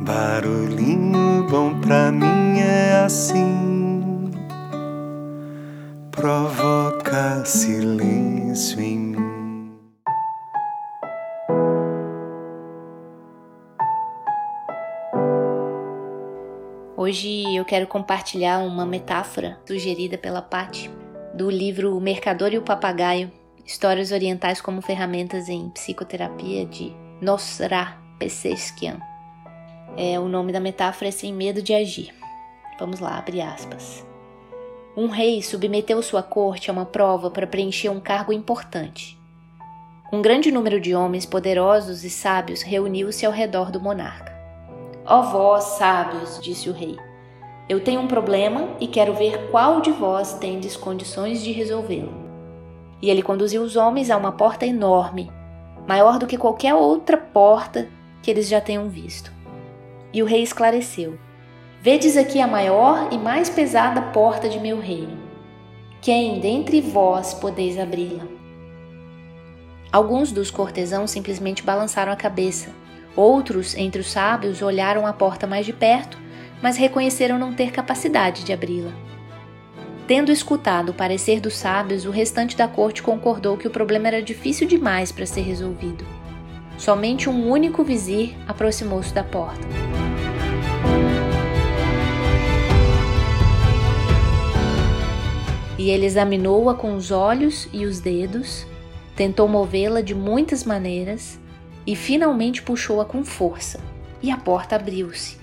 Barulhinho bom pra mim é assim, provoca silêncio em mim. Hoje eu quero compartilhar uma metáfora sugerida pela Patti do livro O Mercador e o Papagaio: Histórias Orientais como Ferramentas em Psicoterapia de Nosra Peseskian. É, o nome da metáfora é Sem Medo de Agir. Vamos lá, abre aspas. Um rei submeteu sua corte a uma prova para preencher um cargo importante. Um grande número de homens poderosos e sábios reuniu-se ao redor do monarca. Ó oh, vós, sábios, disse o rei, eu tenho um problema e quero ver qual de vós tendes condições de resolvê-lo. E ele conduziu os homens a uma porta enorme, maior do que qualquer outra porta que eles já tenham visto. E o rei esclareceu: Vedes aqui a maior e mais pesada porta de meu reino. Quem dentre vós podeis abri-la? Alguns dos cortesãos simplesmente balançaram a cabeça. Outros, entre os sábios, olharam a porta mais de perto, mas reconheceram não ter capacidade de abri-la. Tendo escutado o parecer dos sábios, o restante da corte concordou que o problema era difícil demais para ser resolvido. Somente um único vizir aproximou-se da porta. E ele examinou-a com os olhos e os dedos, tentou movê-la de muitas maneiras e finalmente puxou-a com força, e a porta abriu-se.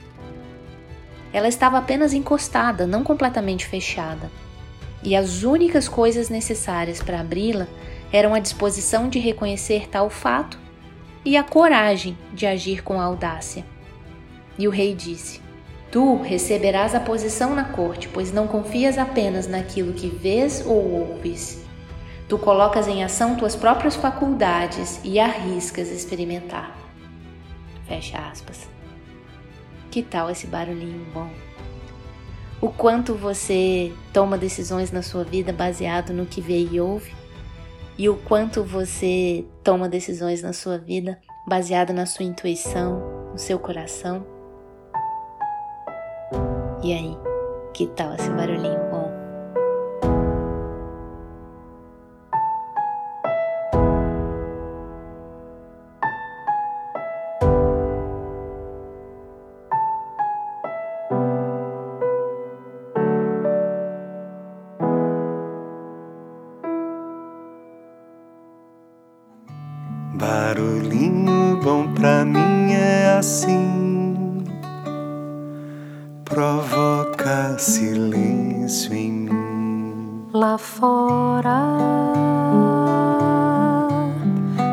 Ela estava apenas encostada, não completamente fechada, e as únicas coisas necessárias para abri-la eram a disposição de reconhecer tal fato e a coragem de agir com audácia. E o rei disse: Tu receberás a posição na corte, pois não confias apenas naquilo que vês ou ouves. Tu colocas em ação tuas próprias faculdades e arriscas experimentar. Fecha aspas. Que tal esse barulhinho bom? O quanto você toma decisões na sua vida baseado no que vê e ouve? e o quanto você toma decisões na sua vida baseado na sua intuição, no seu coração. E aí, que tal esse barulhinho bom? Barulhinho bom pra mim é assim, provoca silêncio em mim. Lá fora,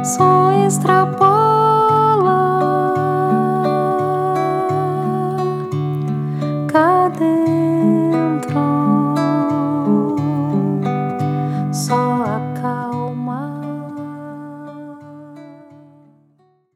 só extrapola